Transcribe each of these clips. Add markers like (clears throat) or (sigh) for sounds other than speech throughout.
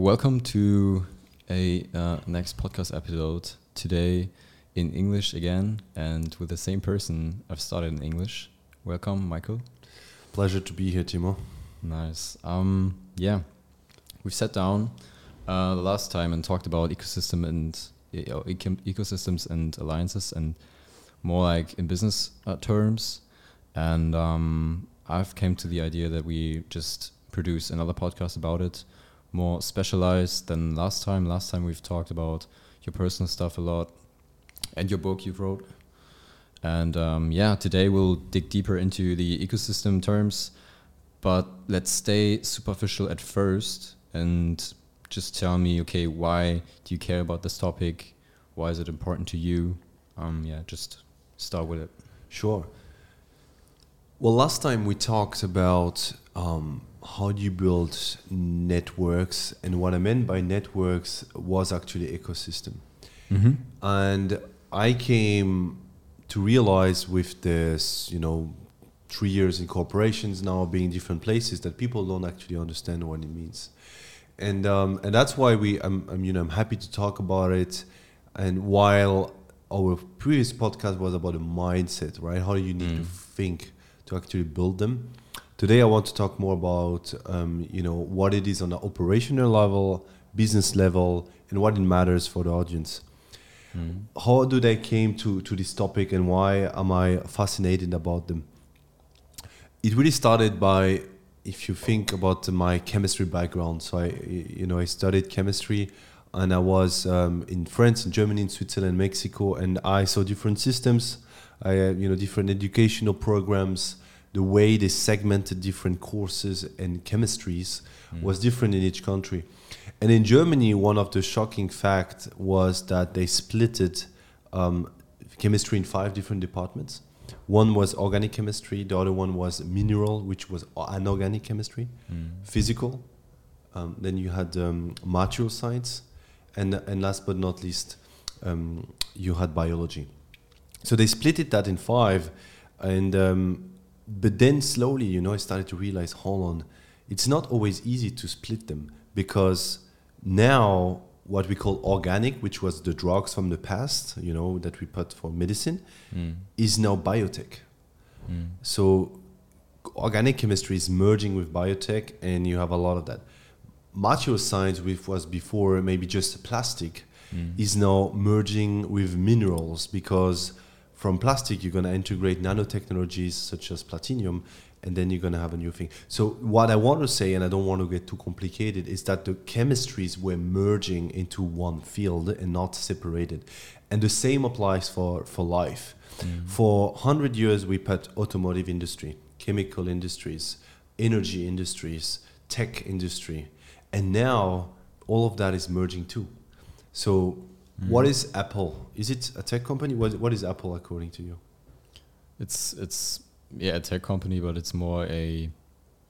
welcome to a uh, next podcast episode today in English again and with the same person I've started in English. Welcome, Mikel. Pleasure to be here, Thimo. Nice. Um, yeah, we've sat down uh, the last time and talked about ecosystem and uh, eco ecosystems and alliances and more like in business uh, terms. And um, I've came to the idea that we just produce another podcast about it, more specialized than last time. Last time we've talked about your personal stuff a lot and your book you've wrote. And um, yeah, today we'll dig deeper into the ecosystem terms, but let's stay superficial at first and just tell me, okay, why do you care about this topic? Why is it important to you? Um, yeah, just start with it. Sure. Well, last time we talked about um, how do you build networks, and what I meant by networks was actually ecosystem. Mm-hmm. And I came to realize with this, you know, three years in corporations now being different places that people don't actually understand what it means, and um, and that's why we, I'm, I'm, you know, I'm happy to talk about it. And while our previous podcast was about a mindset, right? How do you need mm. to think to actually build them? Today, I want to talk more about, um, you know, what it is on the operational level, business level, and what it matters for the audience. Mm. How do they came to to this topic, and why am I fascinated about them? It really started by, if you think about my chemistry background. So I, you know, I studied chemistry and I was um, in France, in Germany, in Switzerland, Mexico, and I saw different systems, I, uh, you know, different educational programs. The way they segmented different courses and chemistries mm. was different in each country. And in Germany, one of the shocking facts was that they splitted um, chemistry in five different departments. One was organic chemistry, the other one was mineral, which was anorganic chemistry, mm. physical. Um, then you had um, material science, and and last but not least, um, you had biology. So they split it that in five, and um, but then slowly, you know, I started to realize, hold on, it's not always easy to split them because now what we call organic, which was the drugs from the past, you know, that we put for medicine, mm. is now biotech. Mm. So organic chemistry is merging with biotech, and you have a lot of that material science, which was before maybe just plastic, mm. is now merging with minerals because from plastic you're going to integrate nanotechnologies such as platinum and then you're going to have a new thing. So what I want to say, and I don't want to get too complicated, is that the chemistries were merging into one field and not separated. And the same applies for, for life. Mm. For 100 years, we put automotive industry, chemical industries, energy industries, tech industry and now all of that is merging too. So, mm. what is Apple? Is it a tech company? What what is Apple according to you? It's it's yeah a tech company, but it's more a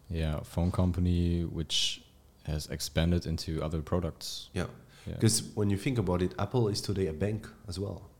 yeah phone company which has expanded into other products. Yeah, because yeah. when you think about it, Apple is today a bank as well.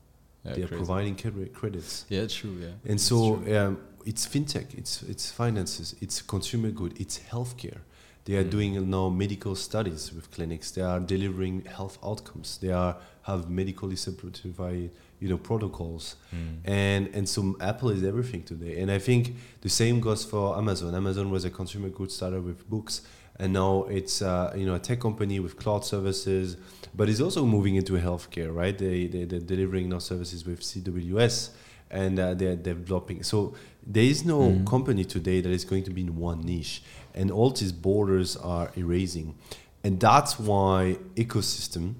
Yeah, they are providing credits. Yeah, true. Yeah, and so um, it's fintech, it's it's finances, it's consumer good, it's healthcare. They are mm. doing now medical studies with clinics. They are delivering health outcomes. They are have medically certified you know protocols mm. and and so apple is everything today and i think the same goes for amazon amazon was a consumer goods startup with books and now it's uh, you know a tech company with cloud services but it's also moving into healthcare right they, they they're delivering now services with cws and uh, they're developing so there is no mm. company today that is going to be in one niche and all these borders are erasing. And that's why ecosystem,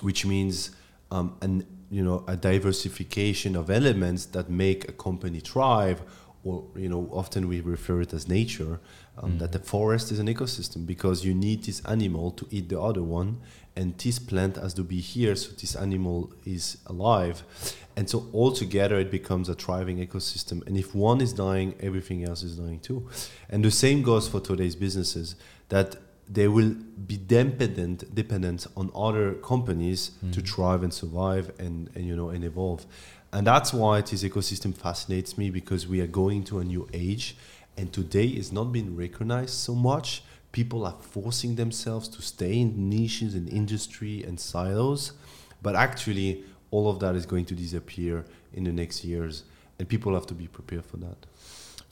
which means um, an you know a diversification of elements that make a company thrive, or you know often we refer it as nature. Um, mm. That the forest is an ecosystem because you need this animal to eat the other one, and this plant has to be here so this animal is alive and so all together it becomes a thriving ecosystem and if one is dying everything else is dying too and the same goes for today's businesses that they will be dependent dependent on other companies mm. to thrive and survive and, and you know and evolve and that's why this ecosystem fascinates me because we are going to a new age and today is not being recognized so much people are forcing themselves to stay in niches in industry and silos, but actually all of that is going to disappear in the next years, and people have to be prepared for that.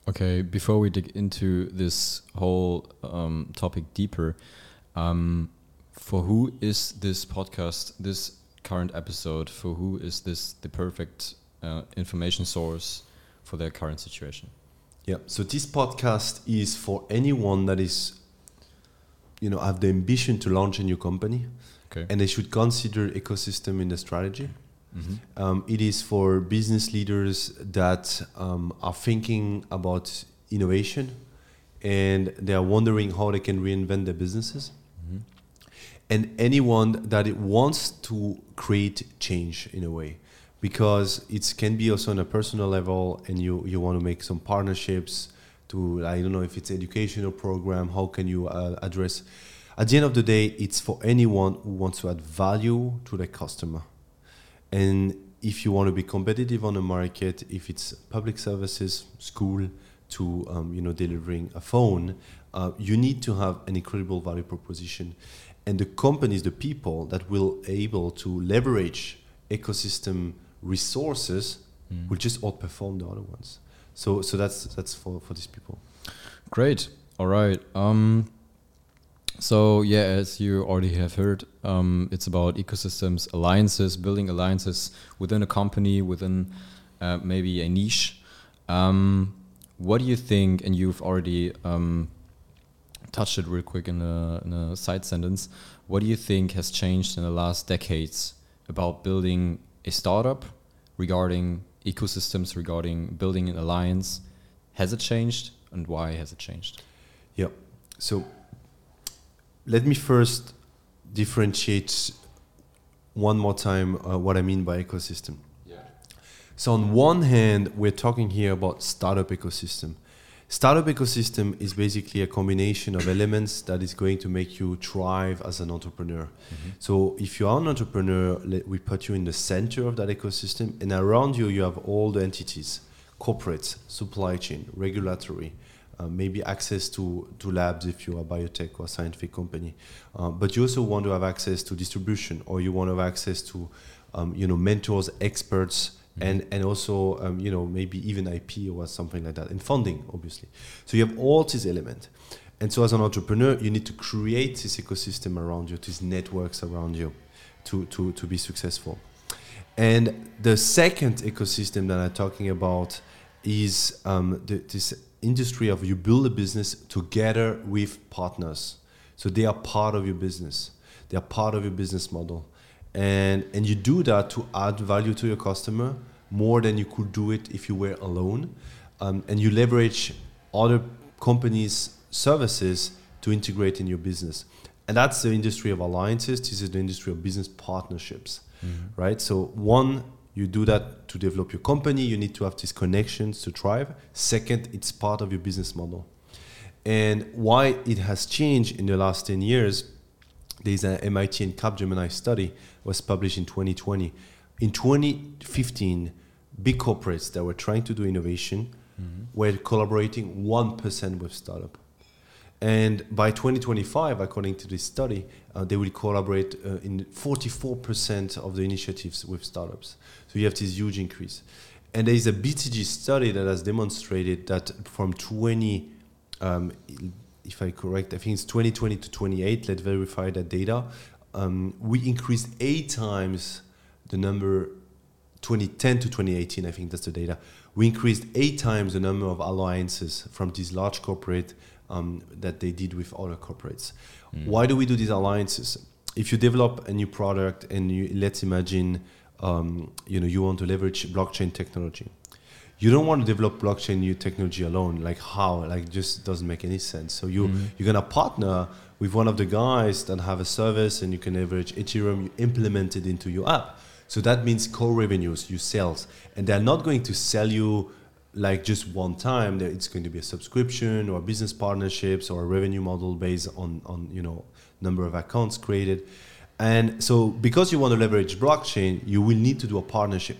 Okay, before we dig into this whole um, topic deeper, um, for who is this podcast, this current episode, for who is this the perfect uh, information source for their current situation? Yeah. So this podcast is for anyone that is, you know, have the ambition to launch a new company, Okay. and they should consider ecosystem in the strategy. Mhm. Um, it is for business leaders that um, are thinking about innovation, and they are wondering how they can reinvent their businesses. Mhm. and anyone that it wants to create change in a way because it can be also on a personal level and you, you want to make some partnerships to i don't know if it's educational program how can you uh, address at the end of the day it's for anyone who wants to add value to the customer and if you want to be competitive on the market if it's public services school to um, you know delivering a phone uh, you need to have an incredible value proposition and the companies the people that will able to leverage ecosystem resources Mm. will just outperform the other ones so so that's that's for for these people Great. All right. Um, so yeah, as you already have heard, um, it's about ecosystems, alliances, building alliances within a company, within uh, maybe a niche. Um, what do you think? And you've already um, touched it real quick in a, in a side sentence. What do you think has changed in the last decades about building a startup regarding ecosystems, regarding building an alliance? Has it changed, and why has it changed? Yeah. So let me first differentiate one more time uh, what I mean by ecosystem. Yeah. So on one hand, we're talking here about startup ecosystem. Startup ecosystem is basically a combination of elements that is going to make you thrive as an entrepreneur. So if you are an entrepreneur, let, we put you in the center of that ecosystem, and around you you have all the entities, corporates, supply chain, regulatory, uh, maybe access to, to labs if you are a biotech or a scientific company. Uh, but you also want to have access to distribution, or you want to have access to, um, you know, mentors, experts, and and also um, you know maybe even IP or something like that, and funding, obviously. So you have all these elements. And so, as an entrepreneur, you need to create this ecosystem around you, these networks around you, to, to, to be successful. And the second ecosystem that I'm talking about is um, the, this industry of you build a business together with partners. So they are part of your business. They are part of your business model. And, and you do that to add value to your customer more than you could do it if you were alone. Um, and you leverage other companies' services to integrate in your business. And that's the industry of alliances. This is the industry of business partnerships, right? So, one, you do that to develop your company. You need to have these connections to thrive. Second, it's part of your business model. And why it has changed in the last 10 years, there's an MIT and Capgemini study was published in 2020. In 2015, big corporates that were trying to do innovation mm-hmm. were collaborating 1% with startup. And by 2025, according to this study, uh, they will collaborate uh, in 44% of the initiatives with startups. So you have this huge increase. And there is a BCG study that has demonstrated that from 20, um, if I correct, I think it's 2020 to 28, let's verify that data. Um, we increased eight times the number 2010 to 2018, I think that's the data. We increased eight times the number of alliances from these large corporate um, that they did with other corporates. Why do we do these alliances? If you develop a new product and you, let's imagine, um, you know, you want to leverage blockchain technology. You don't want to develop blockchain new technology alone. Like how? Like just doesn't make any sense. So you you're gonna partner with one of the guys that have a service and you can leverage Ethereum. You implement it into your app. So that means core revenues, you sales, and they're not going to sell you like just one time. There- It's going to be a subscription or business partnerships or a revenue model based on on you know number of accounts created. And so because you want to leverage blockchain, you will need to do a partnership.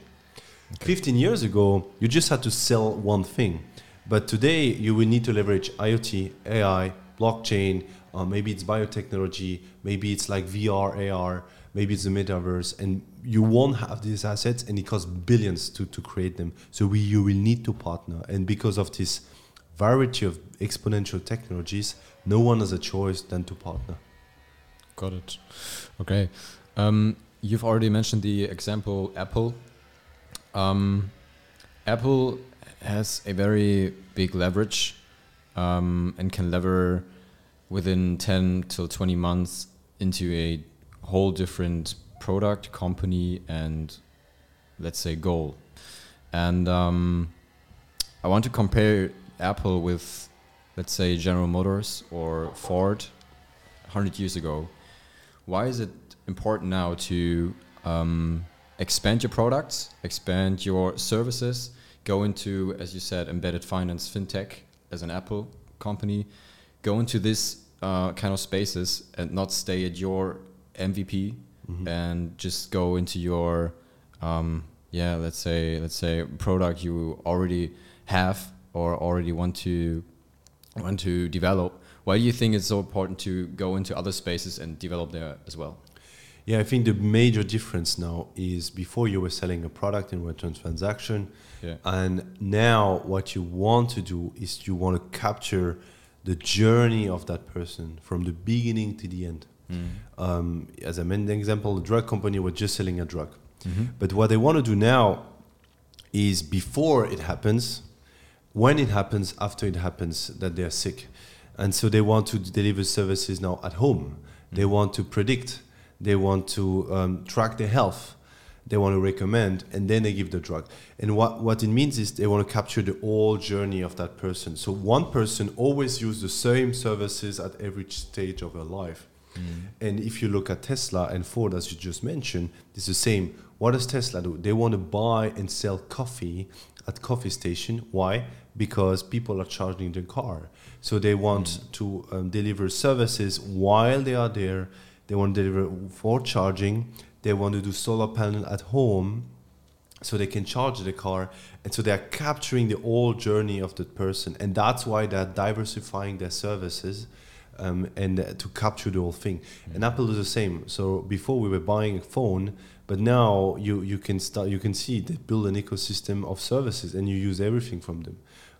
15 years ago, you just had to sell one thing. But today, you will need to leverage IoT, AI, blockchain, uh, maybe it's biotechnology, maybe it's like VR, AR, maybe it's the metaverse, and you won't have these assets, and it costs billions to, to create them. So we you will need to partner, and because of this variety of exponential technologies, no one has a choice than to partner. Got it. Okay. Um, you've already mentioned the example Apple. Um, Apple has a very big leverage um, and can lever within 10 till 20 months into a whole different product, company, and let's say goal. And um, I want to compare Apple with, let's say, General Motors or Ford 100 years ago. Why is it important now to um, expand your products, expand your services, go into, as you said, embedded finance, fintech as an Apple company, go into this uh, kind of spaces and not stay at your MVP Mhm. and just go into your, um, yeah, let's say, let's say product you already have or already want to want to develop. Why do you think it's so important to go into other spaces and develop there as well? Yeah, I think the major difference now is before you were selling a product in return transaction, Yeah. and now what you want to do is you want to capture the journey of that person from the beginning to the end. Um, as I mentioned, example, the drug company was just selling a drug, Mm-hmm. but what they want to do now is before it happens, when it happens, after it happens, that they are sick, and so they want to deliver services now at home. They want to predict. They want to um, track their health. They want to recommend, and then they give the drug. And what, what it means is they want to capture the whole journey of that person. So one person always use the same services at every stage of their life. And if you look at Tesla and Ford, as you just mentioned, it's the same. What does Tesla do? They want to buy and sell coffee at coffee station. Why? Because people are charging their car. So they want to um, deliver services while they are there. They want to deliver for charging. They want to do solar panel at home so they can charge the car and so they are capturing the whole journey of the person and that's why they're diversifying their services um, and uh, to capture the whole thing. And apple is the same. So before we were buying a phone but now you, you can start you can see they build an ecosystem of services and you use everything from them.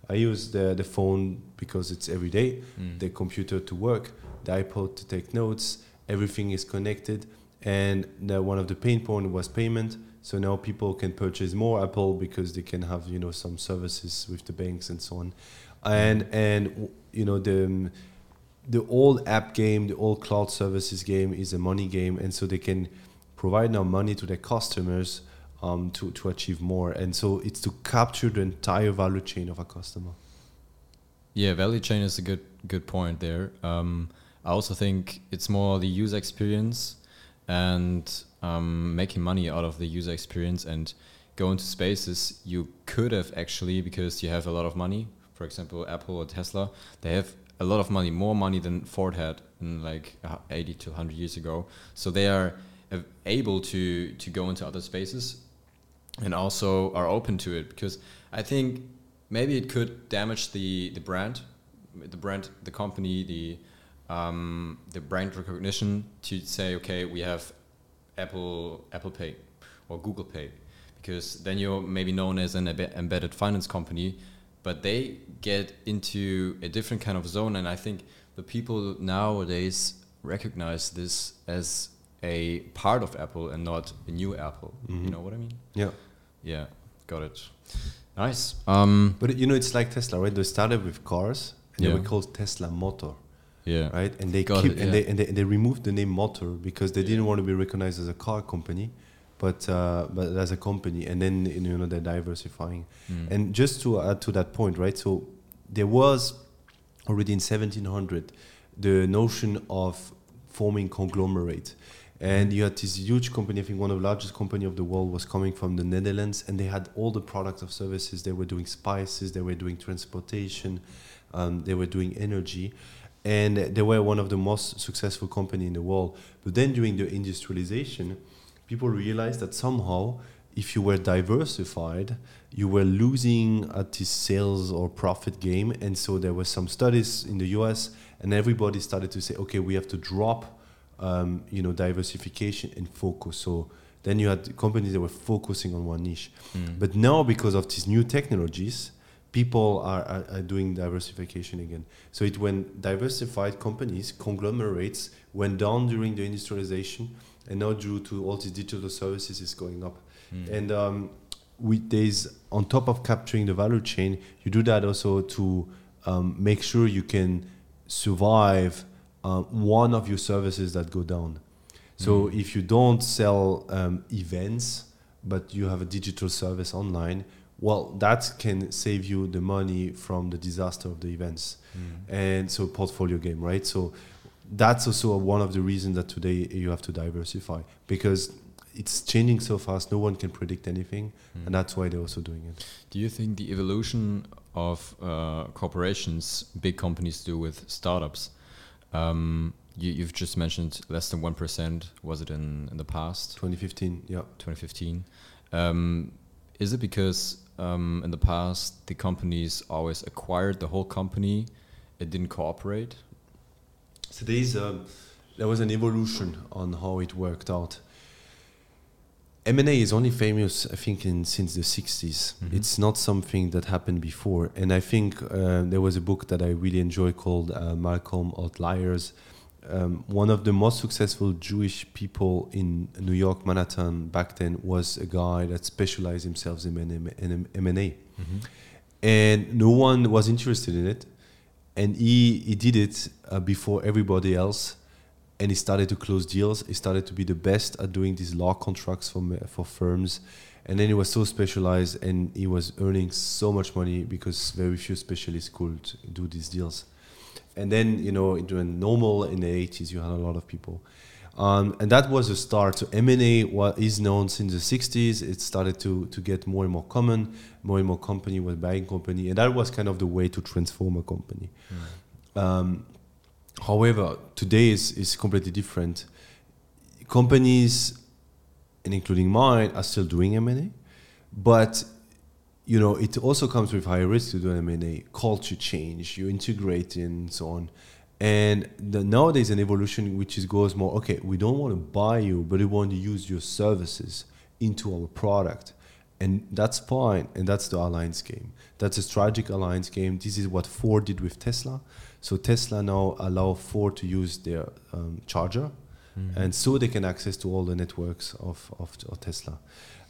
I use the, the phone because it's every day Mm. the computer to work the ipad to take notes everything is connected. And the, one of the pain point was payment. So now people can purchase more apple because they can have you know some services with the banks and so on. And and you know the um, the old app game the old cloud services game is a money game and so they can provide now money to their customers um, to, to achieve more and so it's to capture the entire value chain of a customer Yeah, value chain is a good good point there. Um, I also think it's more the user experience and um, making money out of the user experience and go into spaces you could have actually because you have a lot of money. For example, Apple or Tesla, they have a lot of money, more money than Ford had in like uh, 80 to 100 years ago. So they are able to to go into other spaces and also are open to it because I think maybe it could damage the the brand, the brand, the company, the um, the brand recognition to say, okay, we have Apple Apple Pay or Google Pay, because then you're maybe known as an embedded finance company, but they get into a different kind of zone, and I think the people nowadays recognize this as a part of Apple and not a new Apple. You Mhm. know what I mean? yeah Yeah, got it. Nice. Um, but you know it's like tesla right they started with cars and they Yeah. were called tesla motor yeah. right? And they Got keep it, and they and they, and they removed the name Motor because they Yeah. didn't want to be recognized as a car company, but uh, but as a company. And then you know they're diversifying. Mm. And just to add to that point, right? So there was already in 1700 the notion of forming conglomerate. And you had this huge company, I think one of the largest company of the world was coming from the Netherlands, and they had all the products of services. They were doing spices, they were doing transportation, um, they were doing energy, and they were one of the most successful company in the world. But then during the industrialization, people realized that somehow, if you were diversified, you were losing at this sales or profit game. And so there were some studies in the US, and everybody started to say, okay, we have to drop, um, you know, diversification and focus. So then you had companies that were focusing on one niche. Mm. But now, because of these new technologies, people are, are, are doing diversification again. So it when diversified companies, conglomerates went down during the industrialization, and now due to all these digital services is going up. Mm. And um, we, there's on top of capturing the value chain, you do that also to um, make sure you can survive uh, one of your services that go down. So Mm. if you don't sell um, events, but you have a digital service online, well, that can save you the money from the disaster of the events. Mm. And so portfolio game, right? So that's also one of the reasons that today you have to diversify because it's changing so fast. No one can predict anything, Mm. and that's why they're also doing it. Do you think the evolution of uh, corporations, big companies do with startups? Um, you, you've just mentioned less than one percent. Was it in in the past, 2015, yeah. 2015? Um, is it because um, in the past the companies always acquired the whole company, it didn't cooperate? So there is um, there was an evolution on how it worked out. M&A is only famous, I think, in since the 60s. Mhm. It's not something that happened before. And I think uh, there was a book that I really enjoy called uh, Malcolm Outliers. Um, one of the most successful Jewish people in New York, Manhattan, back then was a guy that specialized himself in M&A and no one was interested in it and he he did it uh, before everybody else. And he started to close deals. He started to be the best at doing these law contracts for for firms. And then he was so specialized and he was earning so much money because very few specialists could do these deals. And then you know during normal in the 80s you had a lot of people um, and that was a start so m&a what is known since the 60s it started to, to get more and more common more and more company were buying company and that was kind of the way to transform a company. Um, however today is, is completely different. Companies and including mine are still doing m&a but you know it also comes with higher risk to do m&a culture change you integrate and so on and the, nowadays an evolution which is goes more okay we don't want to buy you but we want to use your services into our product. And that's fine and that's the alliance game. That's a strategic alliance game. This is what ford did with tesla. So tesla now allow ford to use their um, charger Mm. and so they can access to all the networks of, of, of tesla.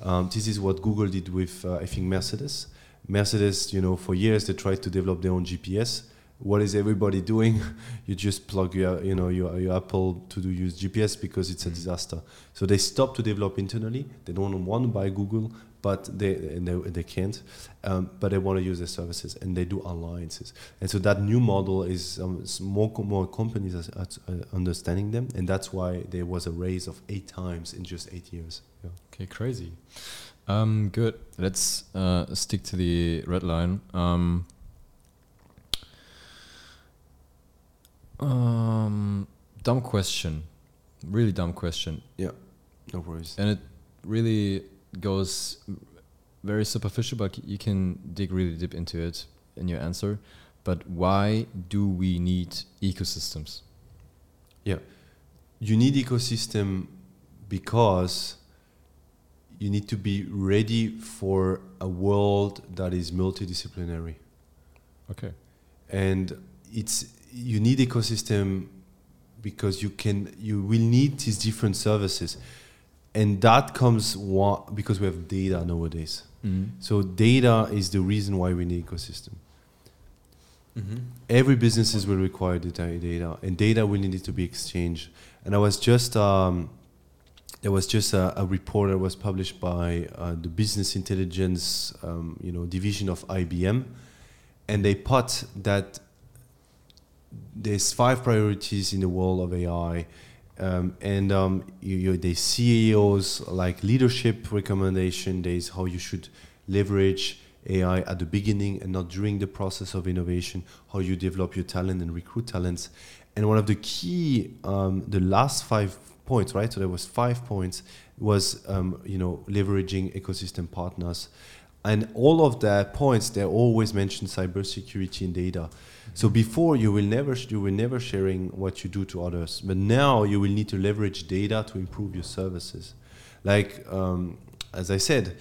Um, this is what google did with uh, i think mercedes. Mercedes you know for years they tried to develop their own gps what is everybody doing (laughs) you just plug your you know your, your apple to do use gps because it's a Mm. disaster so they stop to develop internally they don't want to buy google but they and they, they can't um, but they want to use their services and they do alliances and so that new model is um, more more companies are, are understanding them and that's why there was a raise of eight times in just eight years yeah. Okay, crazy. Um, good. Let's uh, stick to the red line. Um, um, dumb question. Really dumb question. Yeah, no worries And it really goes very superficial, but you can dig really deep into it in your answer. But why do we need ecosystems? Yeah, you need ecosystem because you need to be ready for a world that is multidisciplinary Okay. and it's you need ecosystem because you can you will need these different services. And that comes wa- because we have data nowadays. Mm. so data is the reason why we need ecosystem. Mm-hmm. every businesses will require data, data and data will need to be exchanged. And i was just um, there was just a, a report that was published by uh, the business intelligence um, you know division of ibm and they put that there's five priorities in the world of ai um, and um, you, you, ceos like leadership recommendation there's how you should leverage AI at the beginning and not during the process of innovation, how you develop your talent and recruit talents. And one of the key, um, the last five points, right? So there was five points, was um, you know leveraging ecosystem partners. And all of the points they always mention cybersecurity and data. So before you will never you will never sharing what you do to others, but now you will need to leverage data to improve your services. Like um, as I said,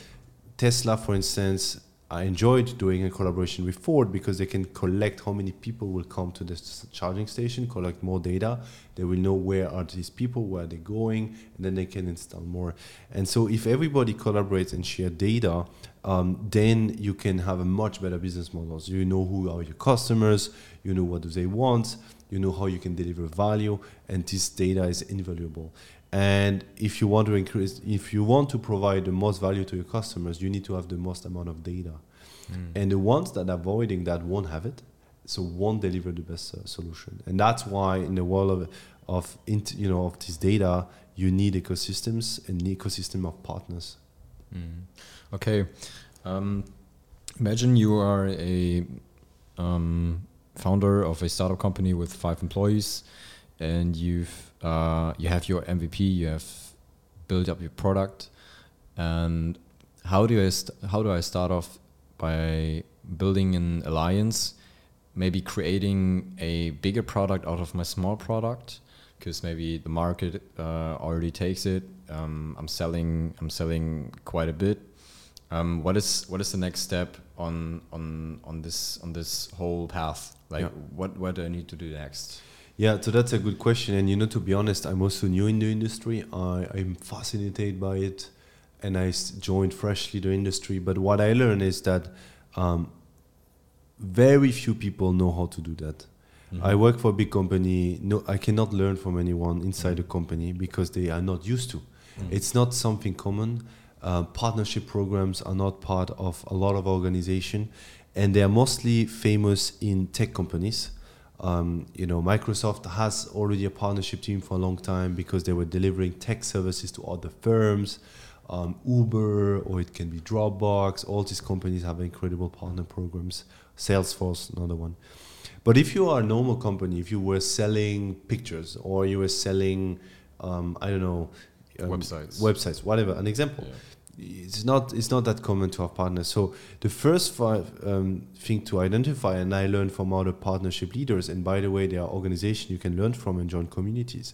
Tesla, for instance, I enjoyed doing a collaboration with Ford because they can collect how many people will come to this charging station, collect more data. They will know where are these people, where they're going, and then they can install more. And so, if everybody collaborates and share data, um, then you can have a much better business models. You know who are your customers, you know what do they want, you know how you can deliver value, and this data is invaluable. And if you want to increase, if you want to provide the most value to your customers, you need to have the most amount of data. Mm. And the ones that are avoiding that won't have it, so won't deliver the best uh, solution. And that's why in the world of of you know of this data, you need ecosystems and an ecosystem of partners. Mm. Okay. Um, imagine you are a um, founder of a startup company with five employees, and you've uh, you have your MVP, you have built up your product, and how do I how do I start off by building an alliance, maybe creating a bigger product out of my small product, because maybe the market uh, already takes it. Um, I'm selling I'm selling quite a bit. Um, what is what is the next step on on on this on this whole path? Like Yeah. what what do I need to do next? Yeah, so that's a good question. And you know, to be honest, I'm also new in the industry. I, I'm fascinated by it, and I s- joined freshly the industry. But what I learned is that um, very few people know how to do that. I work for a big company. No, I cannot learn from anyone inside the company because they are not used to. It's not something common. Uh, partnership programs are not part of a lot of organization, and they are mostly famous in tech companies. Um, you know, Microsoft has already a partnership team for a long time because they were delivering tech services to other firms. Um, Uber or it can be Dropbox. All these companies have incredible partner programs. Salesforce, another one. But if you are a normal company, if you were selling pictures or you were selling, um, I don't know, um, Websites. websites, whatever, an example, it's not it's not that common to have partners. So the first five, um, thing to identify, and I learned from other partnership leaders, and by the way, there are organizations you can learn from and join communities.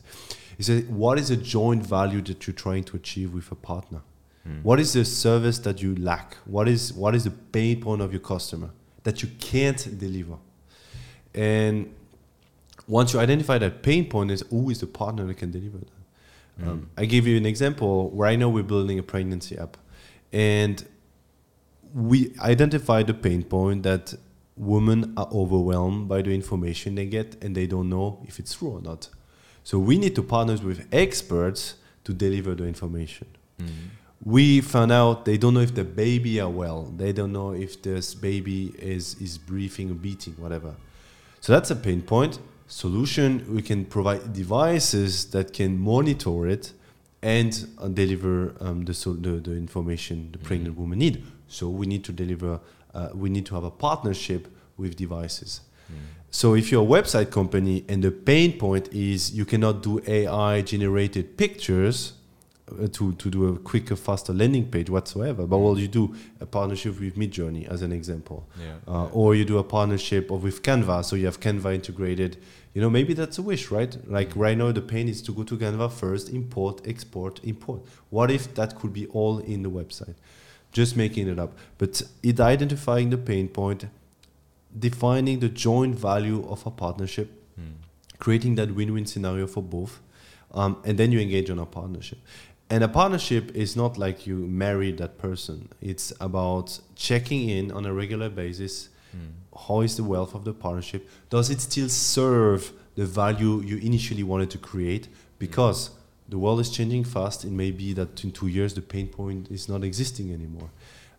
Is that what is a joint value that you're trying to achieve with a partner? Mm. What is the service that you lack? What is what is the pain point of your customer that you can't deliver? And once you identify that pain point, is who is the partner that can deliver that? Mm. Um, I give you an example where I know we're building a pregnancy app, and we identify the pain point that women are overwhelmed by the information they get and they don't know if it's true or not. So we need to partner with experts to deliver the information. Mm. We found out they don't know if the baby are well. They don't know if this baby is is breathing or beating, whatever. So that's a pain point. Solution: we can provide devices that can monitor it and uh, deliver um, the, so the the information the pregnant woman need. So we need to deliver. Uh, we need to have a partnership with devices. Mm. So if you're a website company and the pain point is you cannot do AI generated pictures to, to do a quicker, faster landing page whatsoever, but well, you do a partnership with Midjourney as an example, Yeah. uh, or you do a partnership of with Canva, so you have Canva integrated. You know, maybe that's a wish, right? Like right now, the pain is to go to Canva first, import, export, import. What if that could be all in the website? Just making it up, but it identifying the pain point, defining the joint value of a partnership, Mm. creating that win-win scenario for both, um, and then you engage on a partnership. And a partnership is not like you marry that person. It's about checking in on a regular basis. Mm. How is the wealth of the partnership? Does it still serve the value you initially wanted to create? Because the world is changing fast. It may be that in two years the pain point is not existing anymore,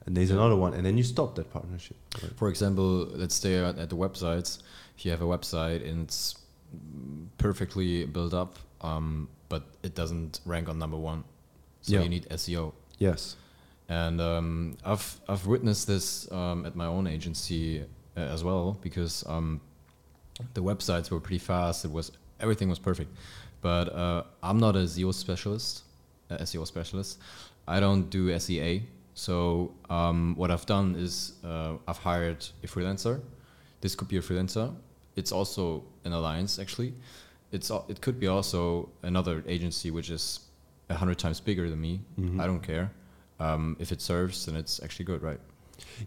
and there's Yeah. another one, and then you stop that partnership. Right? For example, let's stay at, at the websites. If you have a website and it's mm, perfectly built up, um, but it doesn't rank on number one, so Yeah. you need SEO. Yes. And um, I've I've witnessed this um, at my own agency uh, as well because um, the websites were pretty fast. It was everything was perfect, but uh, I'm not a SEO specialist, uh, SEO specialist. I don't do SEA, So um, what I've done is uh, I've hired a freelancer. This could be a freelancer. It's also an alliance actually. It's it could be also another agency which is a hundred times bigger than me. Mhm. I don't care. Um, if it serves, then it's actually good, right?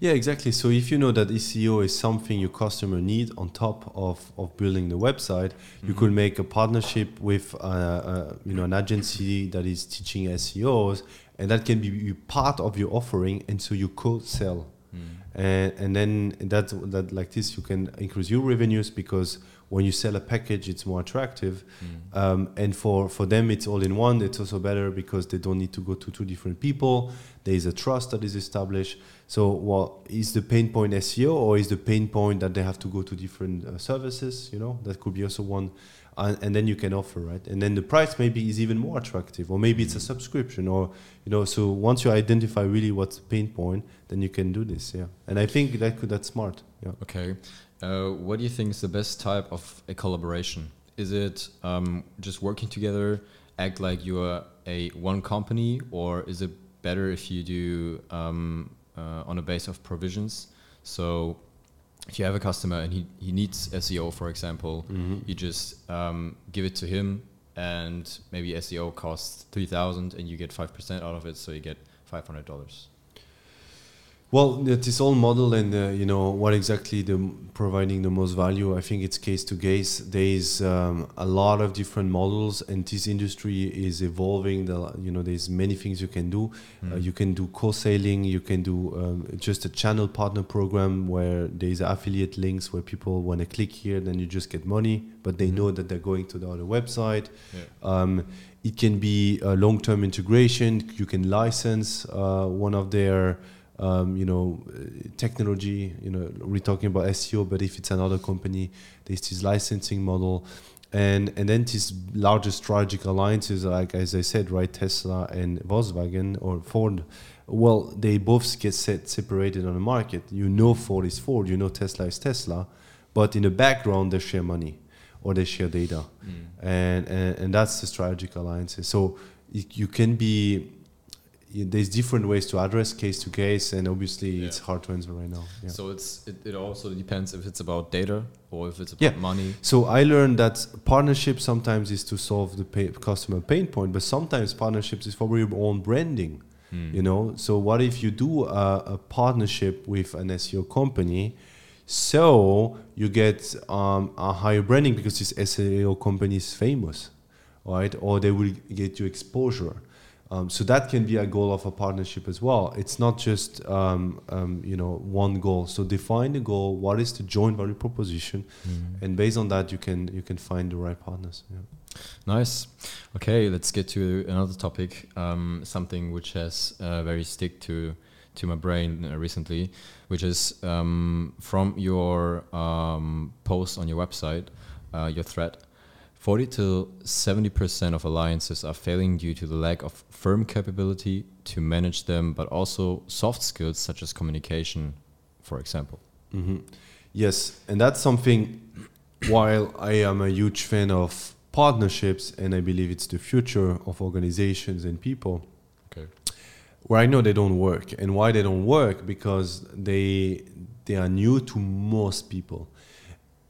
Yeah, exactly. So if you know that SEO is something your customer need on top of, of building the website, you Mhm. could make a partnership with uh, uh, you know an agency that is teaching SEOs, and that can be part of your offering, and so you could sell. Mm. and, and then that that like this you can increase your revenues because when you sell a package it's more attractive. Mm. um, and for for them it's all in one. It's also better because they don't need to go to two different people. There is a trust that is established. So what is the pain point seo or is the pain point that they have to go to different uh, services you know? That could be also one. And, and then you can offer right? And then the price maybe is even more attractive or maybe it's a subscription or you know so once you identify really what's the pain point then you can do this yeah. And i think that could that's smart yeah. Okay. Uh, what do you think is the best type of a collaboration? Is it um, just working together, act like you are a one company, or is it better if you do um, uh, on a base of provisions? So if you have a customer and he, he needs SEO, for example, Mhm. you just um, give it to him, and maybe SEO costs three thousand, and you get five percent out of it, so you get five hundred dollars. Well, it is all model and uh, you know what exactly the providing the most value. I think it's case to case. There is um, a lot of different models, and this industry is evolving. The you know there's many things you can do. Uh, you can do co-selling. You can do um, just a channel partner program where there is affiliate links where people want to click here, then you just get money, but they Mhm. know that they're going to the other website. Yeah. Um, it can be a long-term integration. You can license uh, one of their, um, you know, technology. You know, we're talking about SEO, but if it's another company, there's this licensing model, and and then these larger strategic alliances, like as I said, right, Tesla and Volkswagen or Ford. Well, they both get set separated on the market. You know, Ford is Ford. You know, Tesla is Tesla, but in the background, they share money or they share data Mm. and and, and that's the strategic alliances. So you, you can be there's different ways to address case to case, and obviously Yeah. it's hard to answer right now. Yeah. So, it's it, it also depends if it's about data or if it's about Yeah. money. So I learned that partnership sometimes is to solve the pay, customer pain point, but sometimes partnerships is for your own branding. Mm. You know, so what if you do a, a partnership with an SEO company? So you get um, a higher branding because this SEO company is famous, right? Or they will get you exposure. Um, so that can be a goal of a partnership as well. It's not just um, um, you know one goal. So define the goal. What is the joint value proposition, Mm. and based on that, you can you can find the right partners. Yeah. Nice. Okay, let's get to another topic. Um, something which has uh, very stick to to my brain uh, recently, which is um, from your um, post on your website, uh, your thread. 40 to 70% of alliances are failing due to the lack of firm capability to manage them, but also soft skills such as communication, for example. hmm Yes, and that's something. While I am a huge fan of partnerships, and I believe it's the future of organizations and people, Okay. where I know they don't work, and why they don't work because they they are new to most people,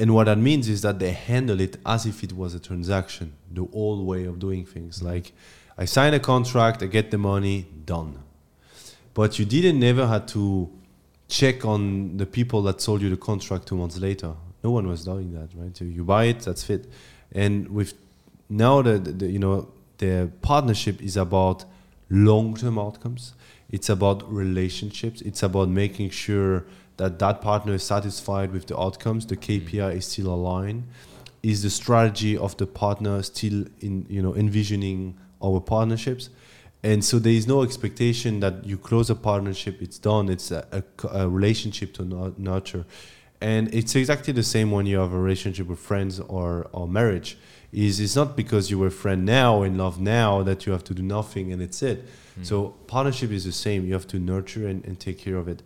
and what that means is that they handle it as if it was a transaction, the old way of doing things. Like, I sign a contract, I get the money, done. But you didn't never had to check on the people that sold you the contract two months later. No one was doing that, right? So you buy it, that's it. And with now the, the you know the partnership is about long-term outcomes. It's about relationships. It's about making sure that that partner is satisfied with the outcomes. The mm. KPI is still aligned. Is the strategy of the partner still in you know envisioning our partnerships? And so there is no expectation that you close a partnership, it's done. It's a, a a relationship to nurture. And it's exactly the same when you have a relationship with friends or, or marriage. Is it's not because you were friend now in love now that you have to do nothing and it's it. Mm. So partnership is the same. You have to nurture and, and take care of it.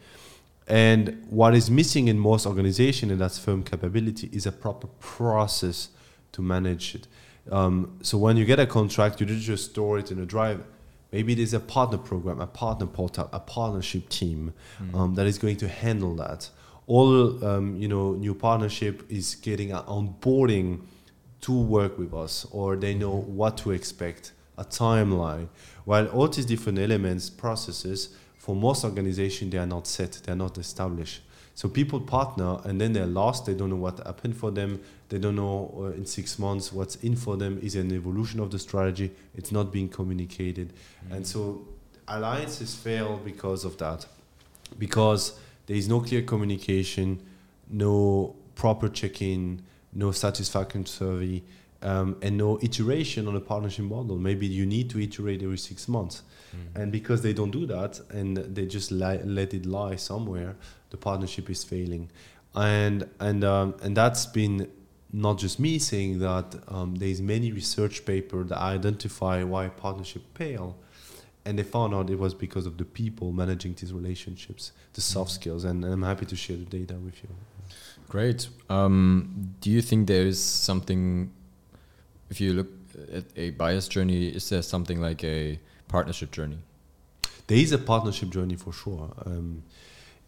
And what is missing in most organizations, and that's firm capability, is a proper process to manage it. Um, so when you get a contract, you don't just store it in a drive. Maybe there's a partner program, a partner portal, a partnership team um, that is going to handle that. All um, you know, new partnership is getting onboarding to work with us, or they know what to expect, a timeline. While all these different elements, processes, for most organizations, they are not set, they are not established. So people partner and then they're lost. They don't know what happened for them. They don't know uh, in six months what's in for them. Is an evolution of the strategy? It's not being communicated, and so alliances fail because of that, because there is no clear communication, no proper check-in, no satisfaction survey, um, and no iteration on a partnership model. Maybe you need to iterate every six months. And because they don't do that and they just li- let it lie somewhere, the partnership is failing. And and um, and that's been not just me saying that. Um, there's many research papers that identify why partnership fail, and they found out it was because of the people managing these relationships, the soft skills. And I'm happy to share the data with you. Great. Um, do you think there is something, if you look at a buyer's journey, is there something like a partnership journey? There is a partnership journey for sure. Um,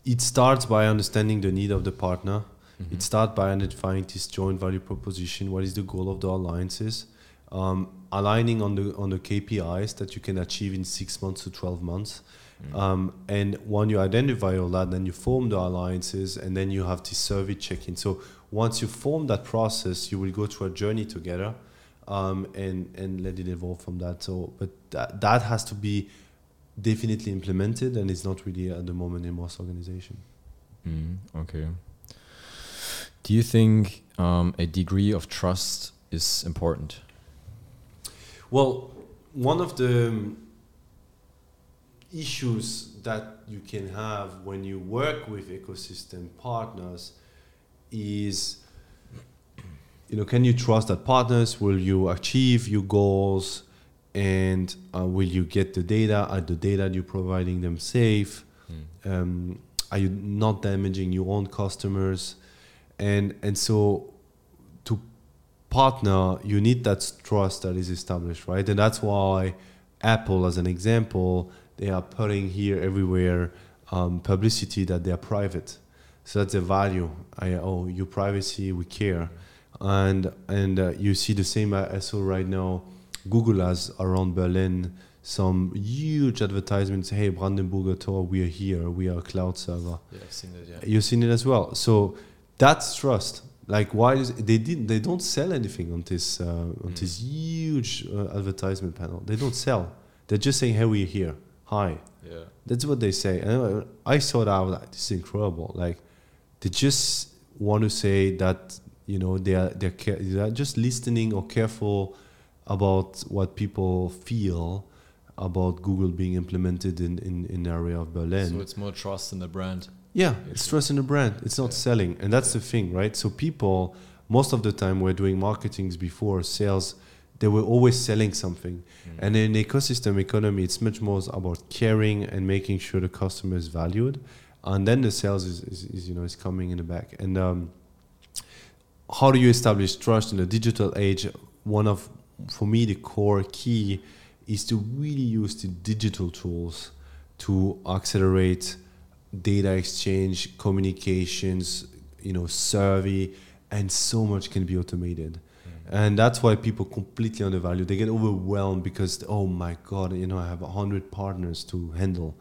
it starts by understanding the need of the partner. It starts by identifying this joint value proposition. What is the goal of the alliances? Um, aligning on the on the KPIs that you can achieve in six months to twelve months. Um, and when you identify all that, then you form the alliances, and then you have this survey check-in. So once you form that process, you will go through a journey together, um, and and let it evolve from that. So, but that that has to be definitely implemented, and it's not really at the moment in most organizations. Mm, okay. Do you think um, a degree of trust is important? Well, one of the um, issues that you can have when you work with ecosystem partners is you know can you trust that partners? Will you achieve your goals? And uh, will you get the data? Are the data you're providing them safe? Um, are you not damaging your own customers? And and so to partner you need that trust that is established right? And that's why apple as an example they are putting here everywhere um, publicity that they are private. So that's a value. I, oh your privacy. We care and and uh, you see the same I saw right now google has around berlin some huge advertisements hey brandenburger tor we are here we are a cloud server Yeah, I've seen it. Yeah. You've seen it as well. So that's trust. Like why is they didn't? they don't sell anything on this uh, on this huge uh, advertisement panel. They don't sell. They're just saying, "Hey, we're here. Hi." Yeah. That's what they say. And I I saw that I was like, "This is incredible." Like they just want to say that you know they are they're, care, they're just listening or careful about what people feel about Google being implemented in in in the area of Berlin. So it's more trust in the brand. Yeah, it's trust in the brand. It's not Yeah. selling, and that's the thing, right? So people, most of the time, were doing marketings before sales. They were always selling something, and in ecosystem economy, it's much more about caring and making sure the customer is valued, and then the sales is, is, is you know is coming in the back. And um, how do you establish trust in the digital age? One of, for me, the core key is to really use the digital tools to accelerate data exchange, communications, you know, survey, and so much can be automated. Mm. And that's why people completely undervalue. They get overwhelmed because, oh my God, you know, I have 100 partners to handle.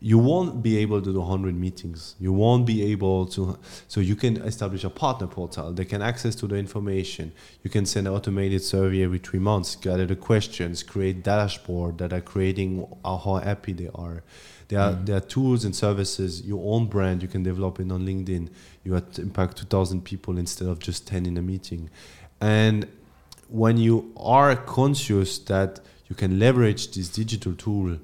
You won't be able to do 100 meetings. You won't be able to. So you can establish a partner portal. They can access to the information. You can send an automated survey every three months, gather the questions, create dashboard that are creating how happy they are. There are, there are tools and services, your own brand, you can develop it on LinkedIn. You impact 2,000 people instead of just 10 in a meeting. And when you are conscious that you can leverage this digital tool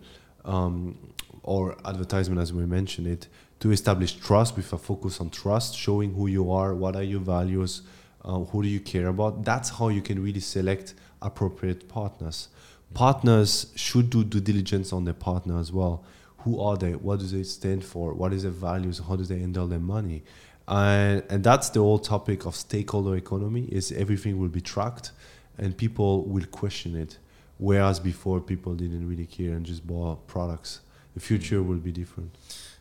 um, or advertisement, as we mentioned it, to establish trust with a focus on trust, showing who you are, what are your values, uh, who do you care about, that's how you can really select appropriate partners. Partners should do due diligence on their partner as well. Who are they? What do they stand for? What is their values? How do they handle their money? And, and that's the whole topic of stakeholder economy is everything will be tracked and people will question it. Whereas before people didn't really care and just bought products. The future will be different.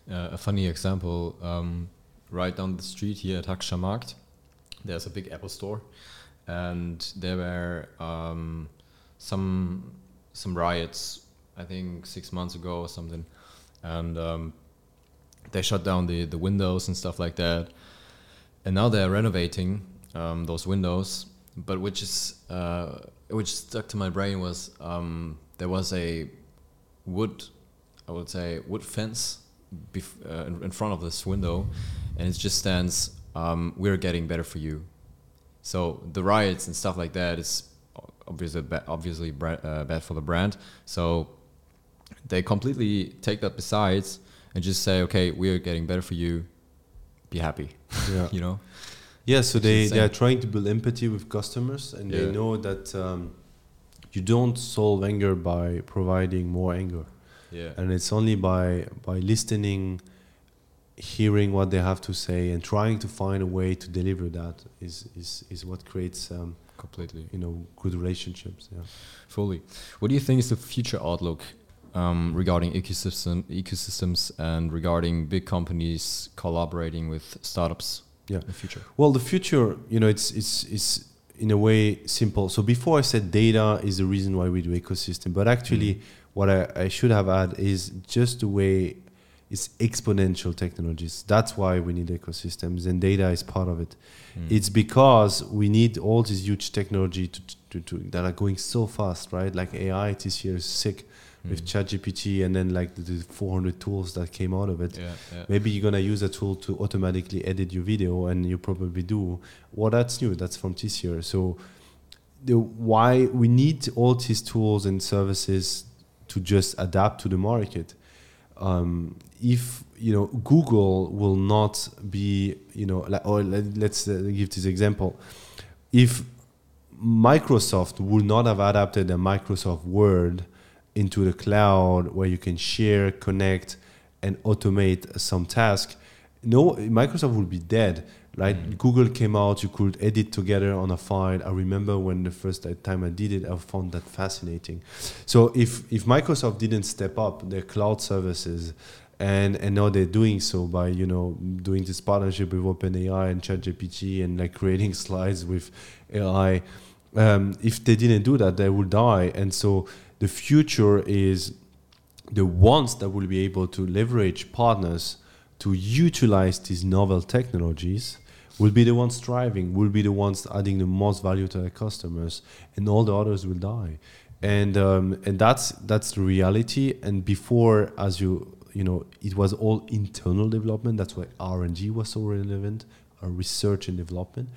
Uh, a funny example um, right down the street here at Hackescher Markt, there's a big Apple store, and there were um, some some riots, I think six months ago or something, and um, they shut down the, the windows and stuff like that. And now they're renovating um, those windows, but which is uh, which stuck to my brain was um, there was a wood, I would say wood fence bef- uh, in, in front of this window, and it just stands um, "We're getting better for you." So the riots and stuff like that is obviously ba- obviously bra- uh, bad for the brand. So they completely take that besides and just say, okay, we're getting better for you. Be happy. Yeah. (laughs) you know. Yeah, so It's they, insane. they are trying to build empathy with customers and they know that um, you don't solve anger by providing more anger. Yeah. And it's only by, by listening, hearing what they have to say, and trying to find a way to deliver that is, is, is what creates um, Completely. you know good relationships. Yeah. Fully. What do you think is the future outlook um, regarding ecosystem ecosystems and regarding big companies collaborating with startups Yeah. in the future? Well, the future, you know, it's it's it's in a way simple. So before I said data is the reason why we do ecosystem, but actually, what I, I should have had is just the way it's exponential technologies. That's why we need ecosystems, and data is part of it. Mm. It's because we need all these huge technology to, to, to that are going so fast, right? Like AI this year is sick with Mm. ChatGPT, and then like the, the 400 tools that came out of it Yeah, yeah. maybe you're gonna use a tool to automatically edit your video and you probably do well that's new that's from this year so the why we need all these tools and services to just adapt to the market. Um, if you know google will not be you know like, or let, let's uh, give this example. If microsoft would not have adapted a microsoft word into the cloud where you can share connect and automate some task no microsoft would be dead right Mhm. google came out you could edit together on a file i remember when the first time i did it i found that fascinating so if if microsoft didn't step up their cloud services and and now they're doing so by you know doing this partnership with OpenAI and ChatGPT and like creating (laughs) slides with AI. Um, if they didn't do that, they would die. And so the future is the ones that will be able to leverage partners to utilize these novel technologies will be the ones thriving, will be the ones adding the most value to their customers, and all the others will die. And um, and that's that's the reality. And before, as you you know, it was all internal development. That's why R and D was so relevant, uh, research and development.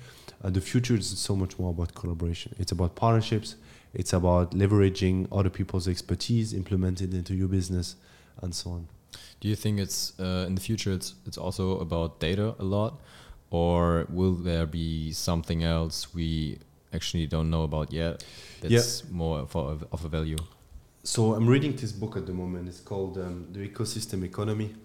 Uh, the future is so much more about collaboration. It's about partnerships. It's about leveraging other people's expertise, implemented into your business, and so on. Do you think it's uh, in the future? It's it's also about data a lot, or will there be something else we actually don't know about yet? That's more for of, of a value. So I'm reading this book at the moment. It's called um, The Ecosystem Economy.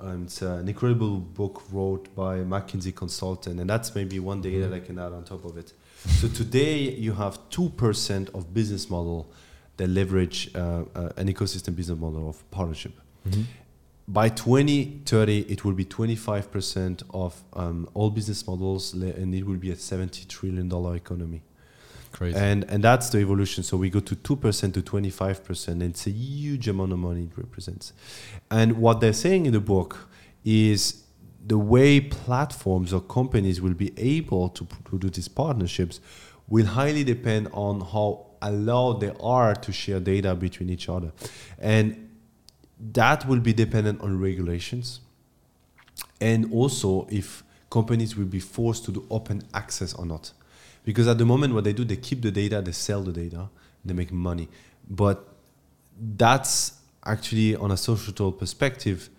Um, it's uh, an incredible book wrote by a McKinsey consultant, and that's maybe one data that I can add on top of it. so today you have two percent of business model that leverage uh, uh, an ecosystem business model of partnership. By 2030, it will be 25% of um, all business models, and it will be a 70 trillion dollar economy. Crazy. and and that's the evolution. So we go to 2% to 25% and it's a huge amount of money it represents. And what they're saying in the book is the way platforms or companies will be able to, to do these partnerships will highly depend on how allowed they are to share data between each other. And that will be dependent on regulations. And also if companies will be forced to do open access or not. Because at the moment what they do they keep the data they sell the data they make money. But that's actually on a societal perspective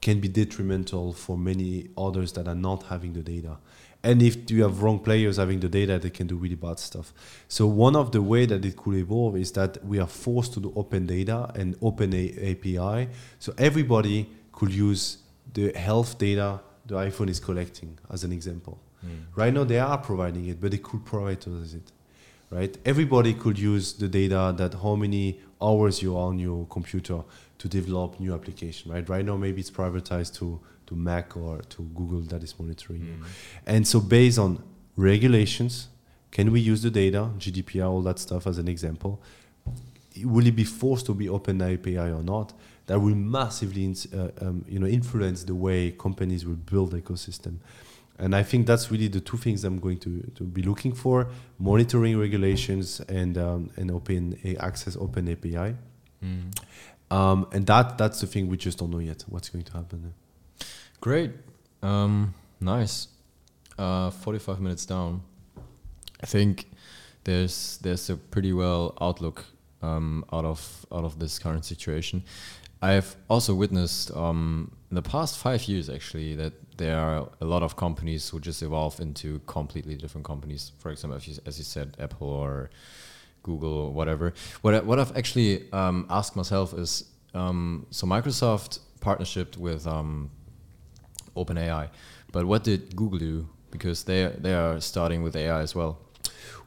can be detrimental for many others that are not having the data and if you have wrong players having the data they can do really bad stuff so one of the way that it could evolve is that we are forced to do open data and open a- api so everybody could use the health data the iphone is collecting as an example Mm. Right now, they are providing it, but they could provide us it. right? Everybody could use the data that how many hours you're on your computer to develop new application, right? Right now, maybe it's privatized to to Mac or to Google that is monitoring you. And so, based on regulations, can we use the data, GDPR, all that stuff as an example? Will it be forced to be open API or not? That will massively, ins- uh, um, you know, influence the way companies will build ecosystem. And I think that's really the two things I'm going to, to be looking for: monitoring regulations and um, and open a access, open API. Um, and that that's the thing we just don't know yet. What's going to happen? Great. Um, nice. Uh, 45 minutes down. I think there's there's a pretty well outlook um, out of out of this current situation. I've also witnessed um, in the past five years actually that there are a lot of companies who just evolve into completely different companies. For example, you, as you said, Apple or Google or whatever. What I, what I've actually um, asked myself is um, so Microsoft partnership with um, OpenAI, but what did Google do? Because they they are starting with AI as well.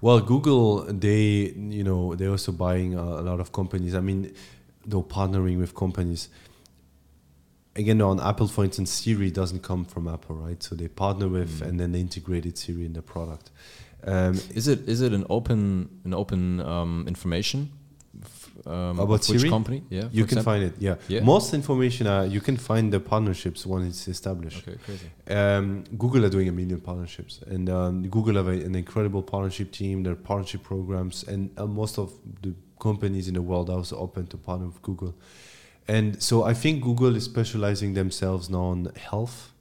Well, Google, they you know they're also buying a, lot of companies. I mean, they're partnering with companies. Again, on Apple, for instance, Siri doesn't come from Apple, right? So they partner with, Mm. and then they integrated Siri in the product. Um, Is it is it an open an open um, information um, About Siri? company? Yeah, you can example? find it, yeah. Yeah. Most information, uh, you can find the partnerships when it's established. Okay, crazy. Um, Google are doing a million partnerships, and um, Google have a, an incredible partnership team. Their partnership programs, and uh, most of the companies in the world are also open to partner with Google. And so I think Google is specializing themselves now on health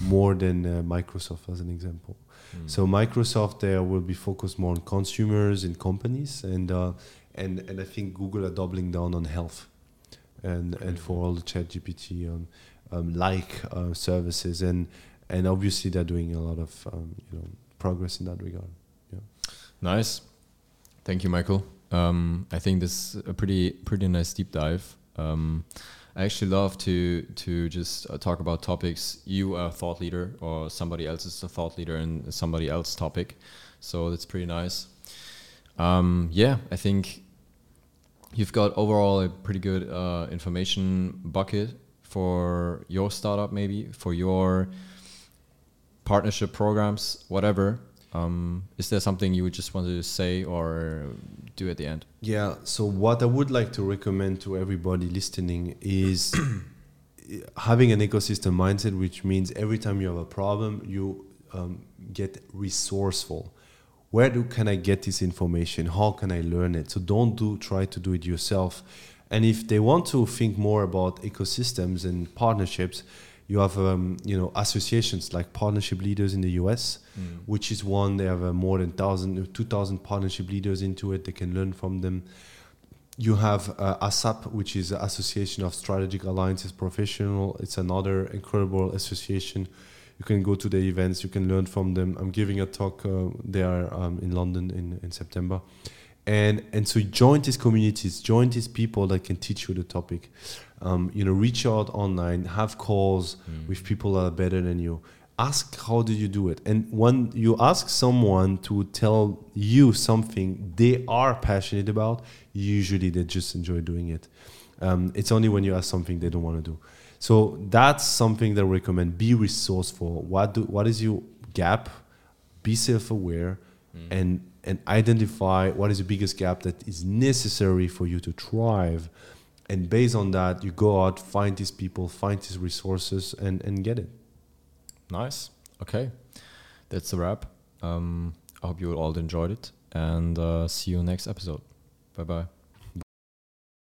more than uh, Microsoft, as an example. Mm. So Microsoft there will be focused more on consumers and companies, and uh, and and I think Google are doubling down on health, and and for all the Chat GPT um, um, like uh, services, and and obviously they're doing a lot of um, you know progress in that regard. Yeah. Nice. Thank you, Mikel. Um, I think this is a pretty pretty nice deep dive. Um, I actually love to to just uh, talk about topics. You are a thought leader, or somebody else is a thought leader in somebody else's topic. So that's pretty nice. Um, yeah, I think you've got overall a pretty good uh, information bucket for your startup, maybe for your partnership programs, whatever. Um, is there something you would just want to say or do at the end? Yeah. So what I would like to recommend to everybody listening is (clears throat) having an ecosystem mindset, which means every time you have a problem, you um, get resourceful. Where do can I get this information? How can I learn it? So don't do try to do it yourself. And if they want to think more about ecosystems and partnerships, you have um, you know associations like Partnership Leaders in the US, which is one they have uh, more than 1,000, 2,000 partnership leaders into it. They can learn from them. You have uh, ASAP, which is Association of Strategic Alliances Professional. It's another incredible association. You can go to the events, you can learn from them. I'm giving a talk uh, there um, in London in, in September. And, and so join these communities, join these people that can teach you the topic. Um, you know, reach out online, have calls with people that are better than you. Ask how did you do it, and when you ask someone to tell you something they are passionate about, usually they just enjoy doing it. Um, it's only when you ask something they don't want to do. So that's something that I recommend. Be resourceful. What do what is your gap? Be self-aware and and identify what is the biggest gap that is necessary for you to thrive. And based on that, you go out, find these people, find these resources, and and get it. Nice. Okay. That's a wrap. Um, I hope you all enjoyed it and uh, see you next episode. Bye bye.